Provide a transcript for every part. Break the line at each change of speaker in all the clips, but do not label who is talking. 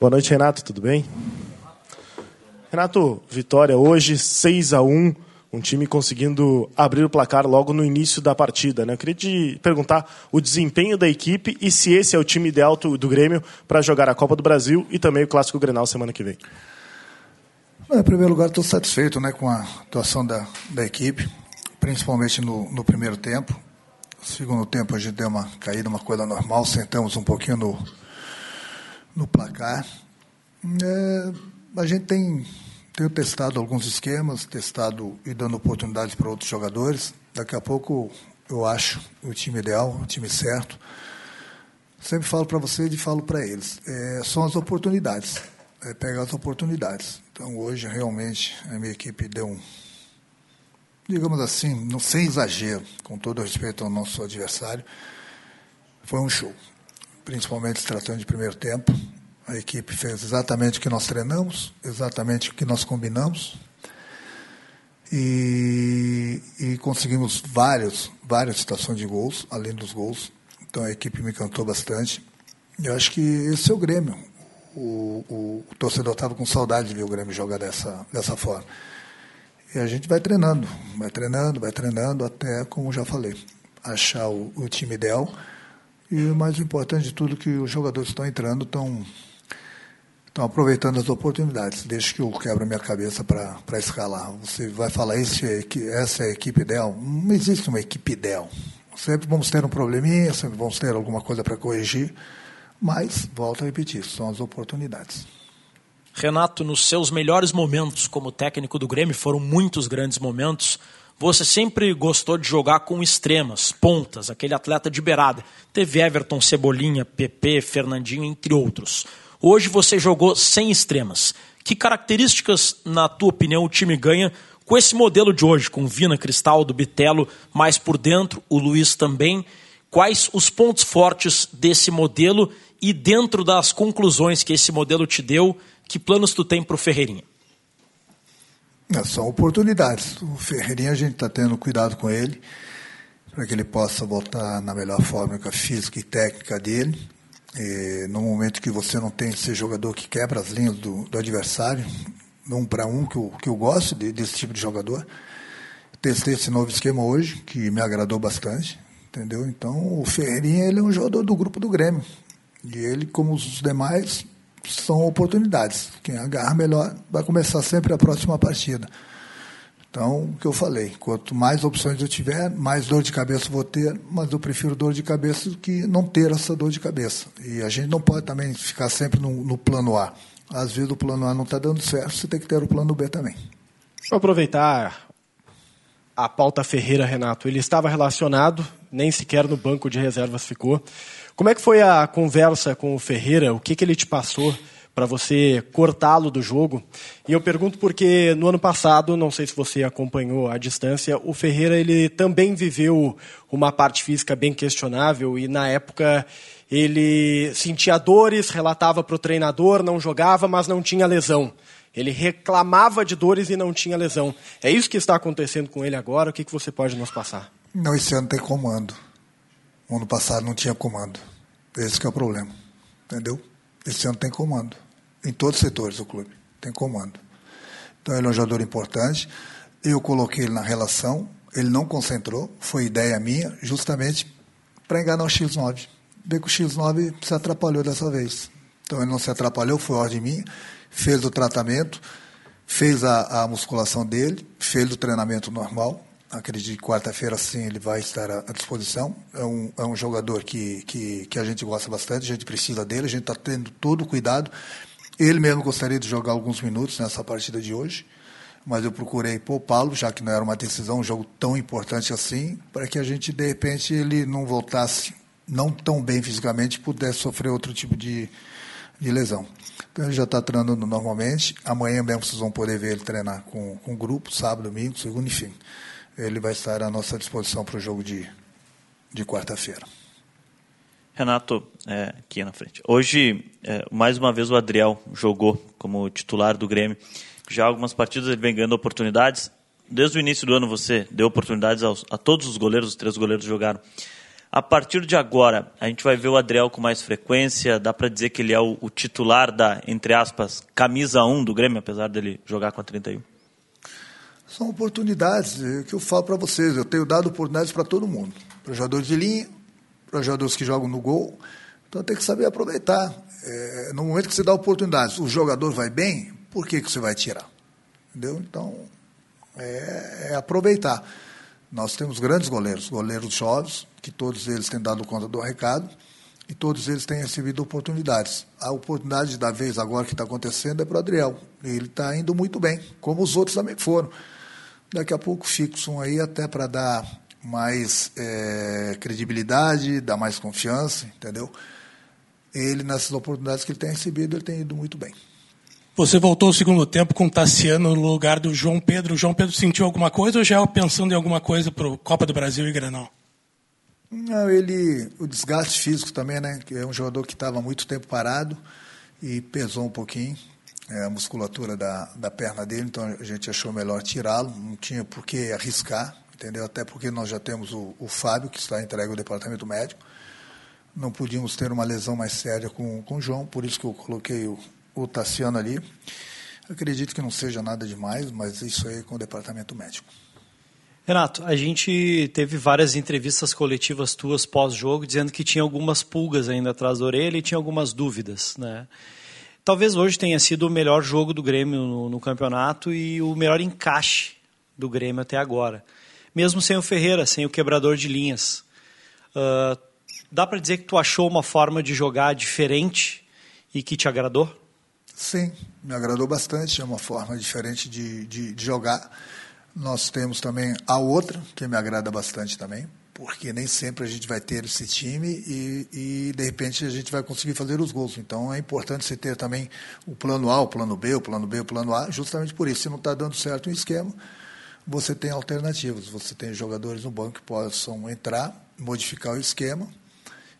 Boa noite, Renato, tudo bem? Renato, vitória hoje, 6 a 1 um time conseguindo abrir o placar logo no início da partida. Né? Eu queria te perguntar o desempenho da equipe e se esse é o time ideal do Grêmio para jogar a Copa do Brasil e também o Clássico Grenal semana que vem.
Em primeiro lugar, estou satisfeito né, com a atuação da, da equipe, principalmente no, no primeiro tempo. No segundo tempo, a gente deu uma caída, uma coisa normal, sentamos um pouquinho no, no placar. É, a gente tem tenho testado alguns esquemas, testado e dando oportunidades para outros jogadores. Daqui a pouco eu acho o time ideal, o time certo. Sempre falo para vocês e falo para eles. É, são as oportunidades. É pegar as oportunidades. Então hoje realmente a minha equipe deu um, digamos assim, não sem exagero, com todo respeito ao nosso adversário, foi um show. Principalmente se tratando de primeiro tempo. A equipe fez exatamente o que nós treinamos, exatamente o que nós combinamos. E, e conseguimos vários, várias situações de gols, além dos gols. Então a equipe me cantou bastante. Eu acho que esse é o Grêmio. O, o, o torcedor estava com saudade de ver o Grêmio jogar dessa, dessa forma. E a gente vai treinando, vai treinando, vai treinando, até, como já falei, achar o, o time ideal. E o mais importante de tudo, que os jogadores estão entrando, estão Estão aproveitando as oportunidades. Deixa que eu quebro a minha cabeça para escalar. Você vai falar, esse é, essa é a equipe ideal? Não existe uma equipe ideal. Sempre vamos ter um probleminha, sempre vamos ter alguma coisa para corrigir, mas, volto a repetir, são as oportunidades.
Renato, nos seus melhores momentos como técnico do Grêmio, foram muitos grandes momentos, você sempre gostou de jogar com extremas, pontas, aquele atleta de beirada. Teve Everton, Cebolinha, PP, Fernandinho, entre outros. Hoje você jogou sem extremas. Que características, na tua opinião, o time ganha com esse modelo de hoje, com Vina, Cristaldo, Bitelo mais por dentro, o Luiz também? Quais os pontos fortes desse modelo e dentro das conclusões que esse modelo te deu, que planos tu tem para o Ferreirinha?
É, são oportunidades. O Ferreirinha a gente está tendo cuidado com ele para que ele possa voltar na melhor forma física e técnica dele. E no momento que você não tem esse jogador que quebra as linhas do, do adversário, um para um, que eu, que eu gosto de, desse tipo de jogador. Testei esse novo esquema hoje, que me agradou bastante, entendeu? Então, o Ferreirinha ele é um jogador do grupo do Grêmio. E ele, como os demais, são oportunidades. Quem agarra melhor vai começar sempre a próxima partida. Então, o que eu falei, quanto mais opções eu tiver, mais dor de cabeça vou ter, mas eu prefiro dor de cabeça do que não ter essa dor de cabeça. E a gente não pode também ficar sempre no, no plano A. Às vezes o plano A não está dando certo, você tem que ter o plano B também.
Eu aproveitar a pauta Ferreira, Renato. Ele estava relacionado, nem sequer no banco de reservas ficou. Como é que foi a conversa com o Ferreira? O que, que ele te passou? para você cortá-lo do jogo. E eu pergunto porque no ano passado, não sei se você acompanhou à distância, o Ferreira ele também viveu uma parte física bem questionável e na época ele sentia dores, relatava para o treinador, não jogava, mas não tinha lesão. Ele reclamava de dores e não tinha lesão. É isso que está acontecendo com ele agora? O que, que você pode nos passar?
Não, esse ano tem comando. O ano passado não tinha comando. Esse é o problema. Entendeu? Esse ano tem comando. Em todos os setores do clube. Tem comando. Então ele é um jogador importante. Eu coloquei ele na relação. Ele não concentrou. Foi ideia minha, justamente para enganar o X9. Ver que o X9 se atrapalhou dessa vez. Então ele não se atrapalhou, foi ordem minha. Fez o tratamento, fez a, a musculação dele, fez o treinamento normal acredito que quarta-feira sim ele vai estar à disposição. É um, é um jogador que, que, que a gente gosta bastante, a gente precisa dele, a gente está tendo todo o cuidado. Ele mesmo gostaria de jogar alguns minutos nessa partida de hoje, mas eu procurei poupá-lo, já que não era uma decisão, um jogo tão importante assim, para que a gente, de repente, ele não voltasse não tão bem fisicamente e pudesse sofrer outro tipo de, de lesão. Então ele já está treinando normalmente. Amanhã mesmo vocês vão poder ver ele treinar com, com grupo, sábado, domingo, segundo, enfim ele vai estar à nossa disposição para o jogo de, de quarta-feira.
Renato, é, aqui na frente. Hoje, é, mais uma vez, o Adriel jogou como titular do Grêmio. Já algumas partidas ele vem ganhando oportunidades. Desde o início do ano você deu oportunidades aos, a todos os goleiros, os três goleiros jogaram. A partir de agora, a gente vai ver o Adriel com mais frequência. Dá para dizer que ele é o, o, titular da, entre aspas, camisa 1 do Grêmio, apesar dele jogar com a 31?
São oportunidades é que eu falo para vocês. Eu tenho dado oportunidades para todo mundo. Para jogadores de linha, para jogadores que jogam no gol. Então tem que saber aproveitar. É, no momento que você dá oportunidades, o jogador vai bem, por que, que você vai tirar? Entendeu? Então, é, é aproveitar. Nós temos grandes goleiros, goleiros jovens, que todos eles têm dado conta do recado e todos eles têm recebido oportunidades. A oportunidade da vez agora que está acontecendo é para o Adriel. Ele está indo muito bem, como os outros também foram. Daqui a pouco fixam aí até para dar mais é, credibilidade, dar mais confiança, entendeu? Ele, nessas oportunidades que ele tem recebido, ele tem ido muito bem.
Você voltou ao segundo tempo com o Tassiano no lugar do João Pedro. O João Pedro sentiu alguma coisa ou já é pensando em alguma coisa para o Copa do Brasil e Granal?
Não, ele, o desgaste físico também, né? Que é um jogador que estava muito tempo parado e pesou um pouquinho é, a musculatura da, da perna dele, então a gente achou melhor tirá-lo. Não tinha por que arriscar, entendeu? Até porque nós já temos o, o Fábio, que está entregue ao departamento médico. Não podíamos ter uma lesão mais séria com, com o João, por isso que eu coloquei o, o Tassiano ali. Acredito que não seja nada demais, mas isso aí é com o departamento médico.
Renato, a gente teve várias entrevistas coletivas tuas pós-jogo dizendo que tinha algumas pulgas ainda atrás da orelha e tinha algumas dúvidas, né? Talvez hoje tenha sido o melhor jogo do Grêmio no, no campeonato e o melhor encaixe do Grêmio até agora. Mesmo sem o Ferreira, sem o quebrador de linhas. Uh, dá para dizer que tu achou uma forma de jogar diferente e que te agradou?
Sim, me agradou bastante. É uma forma diferente de, de, de jogar. Nós temos também a outra, que me agrada bastante também, porque nem sempre a gente vai ter esse time e, e, de repente a gente vai conseguir fazer os gols. Então é importante você ter também o plano A, o plano B, o plano B, o plano A, justamente por isso. Se não está dando certo o esquema, você tem alternativas. Você tem jogadores no banco que possam entrar, modificar o esquema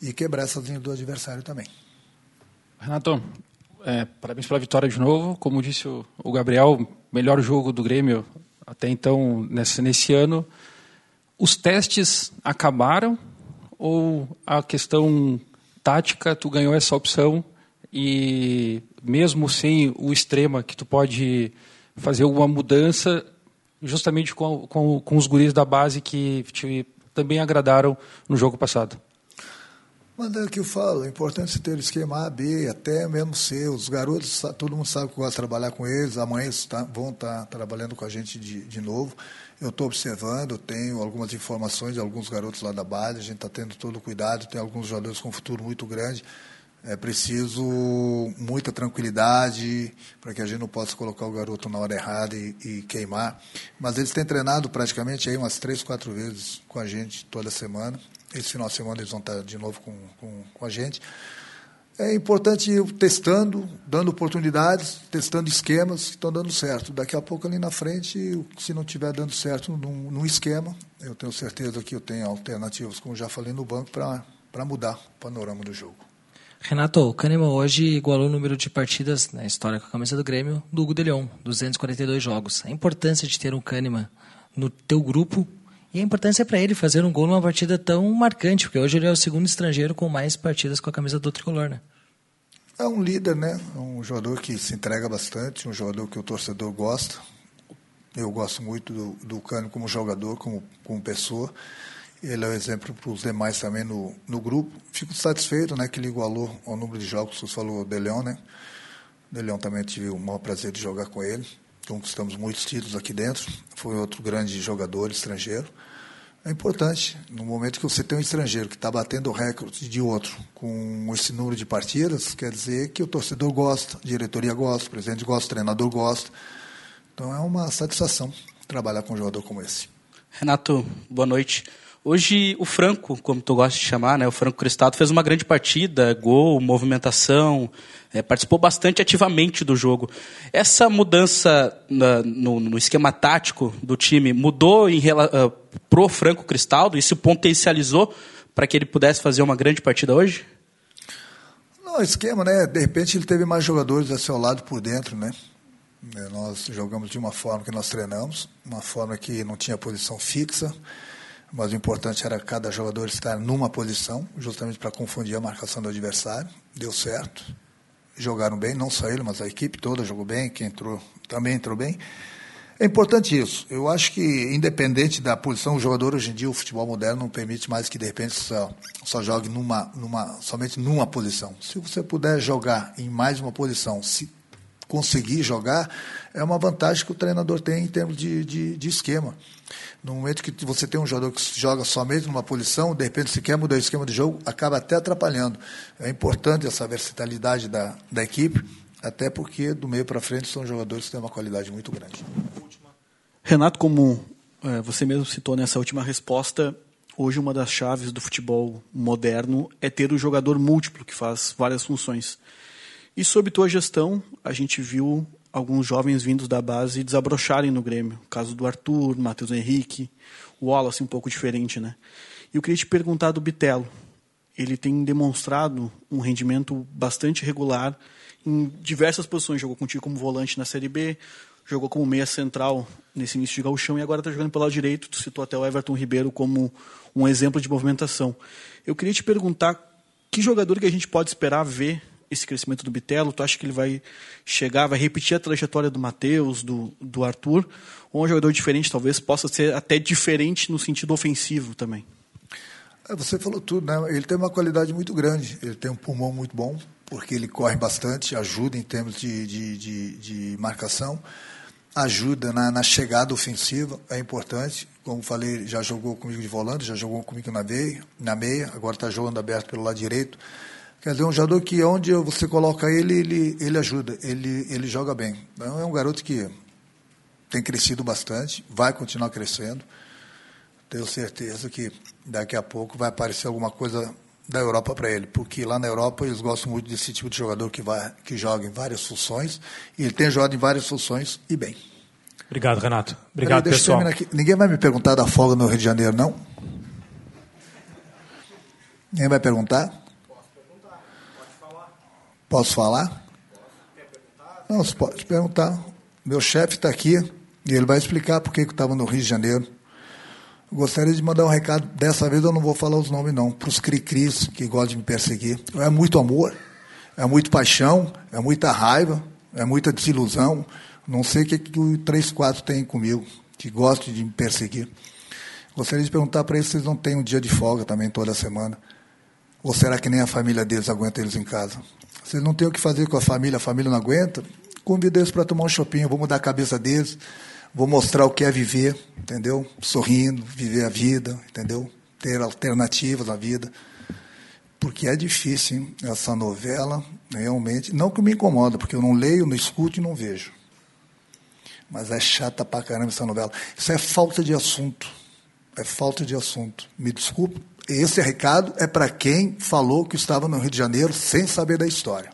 e quebrar essa linha do adversário também.
Renato, é, parabéns pela vitória de novo. Como disse o, o, Gabriel, melhor jogo do Grêmio até então nesse, nesse ano. Os testes acabaram ou a questão tática, tu ganhou essa opção e mesmo sem o extrema que tu pode fazer alguma mudança justamente com, com, com os guris da base que te, também agradaram no jogo passado?
Mas é o que eu falo, é importante ter esquema A, B, até mesmo C. Os garotos, todo mundo sabe que gosta de trabalhar com eles, amanhã eles tá, vão estar tá trabalhando com a gente de, de novo. Eu estou observando, tenho algumas informações de alguns garotos lá da base, a gente está tendo todo o cuidado, tem alguns jogadores com um futuro muito grande. É preciso muita tranquilidade para que a gente não possa colocar o garoto na hora errada e, e, queimar. Mas eles têm treinado praticamente aí umas três, quatro vezes com a gente toda semana. Esse final de semana eles vão estar de novo com, com, com a gente. É importante ir testando, dando oportunidades, testando esquemas que estão dando certo. Daqui a pouco, ali na frente, se não estiver dando certo num, num, esquema, eu tenho certeza que eu tenho alternativas, como já falei no banco, para mudar o panorama do jogo.
Renato, o Kahneman hoje igualou o número de partidas na história com a camisa do Grêmio do Hugo de Leon, 242 jogos. A importância de ter um Kahneman no teu grupo e a importância para ele fazer um gol numa partida tão marcante, porque hoje ele é o segundo estrangeiro com mais partidas com a camisa do tricolor, né?
É um líder, né? É um jogador que se entrega bastante, um jogador que o torcedor gosta. Eu gosto muito do, do como jogador, como, como pessoa. Ele é um exemplo para os demais também no, no grupo. Fico satisfeito, né, que ele igualou o número de jogos, você falou, o De Leon, né? De Leon também tive o maior prazer de jogar com ele conquistamos muitos títulos aqui dentro. Foi outro grande jogador estrangeiro. É importante, no momento que você tem um estrangeiro que está batendo o recorde de outro com esse número de partidas, quer dizer que o torcedor gosta, a diretoria gosta, o presidente gosta, o treinador gosta. Então é uma satisfação trabalhar com um jogador como esse.
Renato, boa noite. Hoje o Franco, como tu gosta de chamar, né, o Franco Cristado fez uma grande partida, gol, movimentação, é, participou bastante ativamente do jogo. Essa mudança na, no, no, esquema tático do time mudou em, uh, pro Franco Cristaldo? Isso potencializou para que ele pudesse fazer uma grande partida hoje?
Não, esquema, né? De repente ele teve mais jogadores a seu lado por dentro, né? É, nós jogamos de uma forma que nós treinamos, uma forma que não tinha posição fixa mas o importante era cada jogador estar numa posição, justamente para confundir a marcação do adversário. Deu certo. Jogaram bem, não só ele, mas a equipe toda jogou bem, quem entrou também entrou bem. É importante isso. Eu acho que, independente da posição, o jogador hoje em dia, o futebol moderno não permite mais que de repente só, só jogue numa, numa, somente numa posição. Se você puder jogar em mais uma posição, se conseguir jogar, é uma vantagem que o treinador tem em termos de, de, de esquema. No momento que você tem um jogador que joga somente numa posição, de repente, se quer mudar o esquema de jogo, acaba até atrapalhando. É importante essa versatilidade da, da equipe, até porque do meio para frente são jogadores que têm uma qualidade muito grande.
Renato, como é, você mesmo citou nessa última resposta, hoje uma das chaves do futebol moderno é ter o jogador múltiplo que faz várias funções. E sob tua gestão, a gente viu alguns jovens vindos da base desabrocharem no Grêmio. O caso do Arthur, Matheus Henrique, o Wallace um pouco diferente, né? E eu queria te perguntar do Bitelo. Ele tem demonstrado um rendimento bastante regular em diversas posições. Jogou contigo como volante na Série B, jogou como meia central nesse início de gauchão e agora está jogando pelo lado direito. Tu citou até o Everton Ribeiro como um exemplo de movimentação. Eu queria te perguntar que jogador que a gente pode esperar ver esse crescimento do Bitelo? Tu acha que ele vai chegar, vai repetir a trajetória do Matheus, do, do Arthur? Ou um jogador diferente, talvez possa ser até diferente no sentido ofensivo também?
É, você falou tudo, né? Ele tem uma qualidade muito grande, ele tem um pulmão muito bom, porque ele corre bastante, ajuda em termos de, de, de, de marcação ajuda na, na, chegada ofensiva, é importante. Como falei, já jogou comigo de volante, já jogou comigo na meia, na meia agora está jogando aberto pelo lado direito. Quer dizer, um jogador que onde você coloca ele, ele, ele ajuda, ele, ele joga bem. Então, é um garoto que tem crescido bastante, vai continuar crescendo. Tenho certeza que daqui a pouco vai aparecer alguma coisa da Europa para ele, porque lá na Europa eles gostam muito desse tipo de jogador que, vai, que joga em várias funções, e ele tem jogado em várias funções e bem.
Obrigado, Renato. Obrigado, Peraí, pessoal.
Ninguém vai me perguntar da folga no Rio de Janeiro, não? Ninguém vai perguntar? Posso falar? Não, você pode perguntar. Meu chefe está aqui e ele vai explicar por que eu estava no Rio de Janeiro. Gostaria de mandar um recado, dessa vez eu não vou falar os nomes não, para os cri-cris que gostam de me perseguir. É muito amor, é muito paixão, é muita raiva, é muita desilusão. Não sei o que, que o 34 tem comigo, que gosta de me perseguir. Gostaria de perguntar para eles se eles não têm um dia de folga também toda semana. Ou será que nem a família deles aguenta eles em casa? Eles não têm o que fazer com a família, a família não aguenta, convido eles para tomar um shopping, vou mudar a cabeça deles vou mostrar o que é viver, entendeu? Sorrindo, viver a vida, entendeu? Ter alternativas na vida. Porque é difícil, hein? essa novela, realmente. Não que me incomoda, porque eu não leio, não escuto e não vejo. Mas é chata pra caramba essa novela. Isso é falta de assunto. É falta de assunto. Me desculpe. Esse recado é para quem falou que estava no Rio de Janeiro sem saber da história.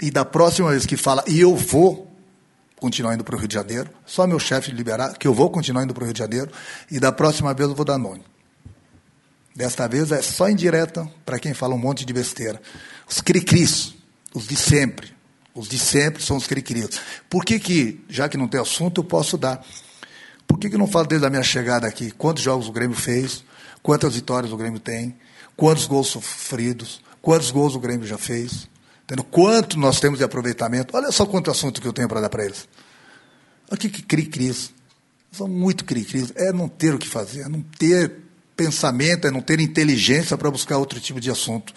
E da próxima vez que fala, e eu vou, continuar indo para o Rio de Janeiro, só meu chefe liberar, que eu vou continuar indo para o Rio de Janeiro, e da próxima vez eu vou dar nome. Desta vez é só indireta para quem fala um monte de besteira. Os cri-cris, os de sempre. Os de sempre são os cri-cris. Por que, que, já que não tem assunto, eu posso dar? Por que, que não falo desde a minha chegada aqui? Quantos jogos o Grêmio fez? Quantas vitórias o Grêmio tem? Quantos gols sofridos? Quantos gols o Grêmio já fez? Entendeu? Quanto nós temos de aproveitamento. Olha só quanto assunto que eu tenho para dar para eles. Olha que cri-cris. São muito cri-cris. É não ter o que fazer, é não ter pensamento, é não ter inteligência para buscar outro tipo de assunto.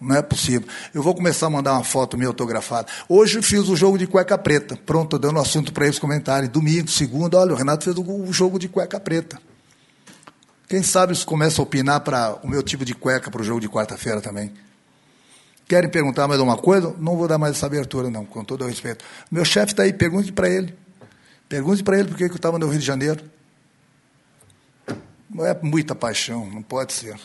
Não é possível. Eu vou começar a mandar uma foto minha autografada. Hoje fiz o jogo de cueca preta. Pronto, dando assunto para eles comentarem. Domingo, segunda, olha, o Renato fez o jogo de cueca preta. Quem sabe isso começa a opinar para o meu tipo de cueca para o jogo de quarta-feira também. Querem perguntar mais alguma coisa? Não vou dar mais essa abertura, não, com todo o respeito. Meu chefe está aí, pergunte para ele. Pergunte para ele por que eu estava no Rio de Janeiro. Não é muita paixão, não pode ser.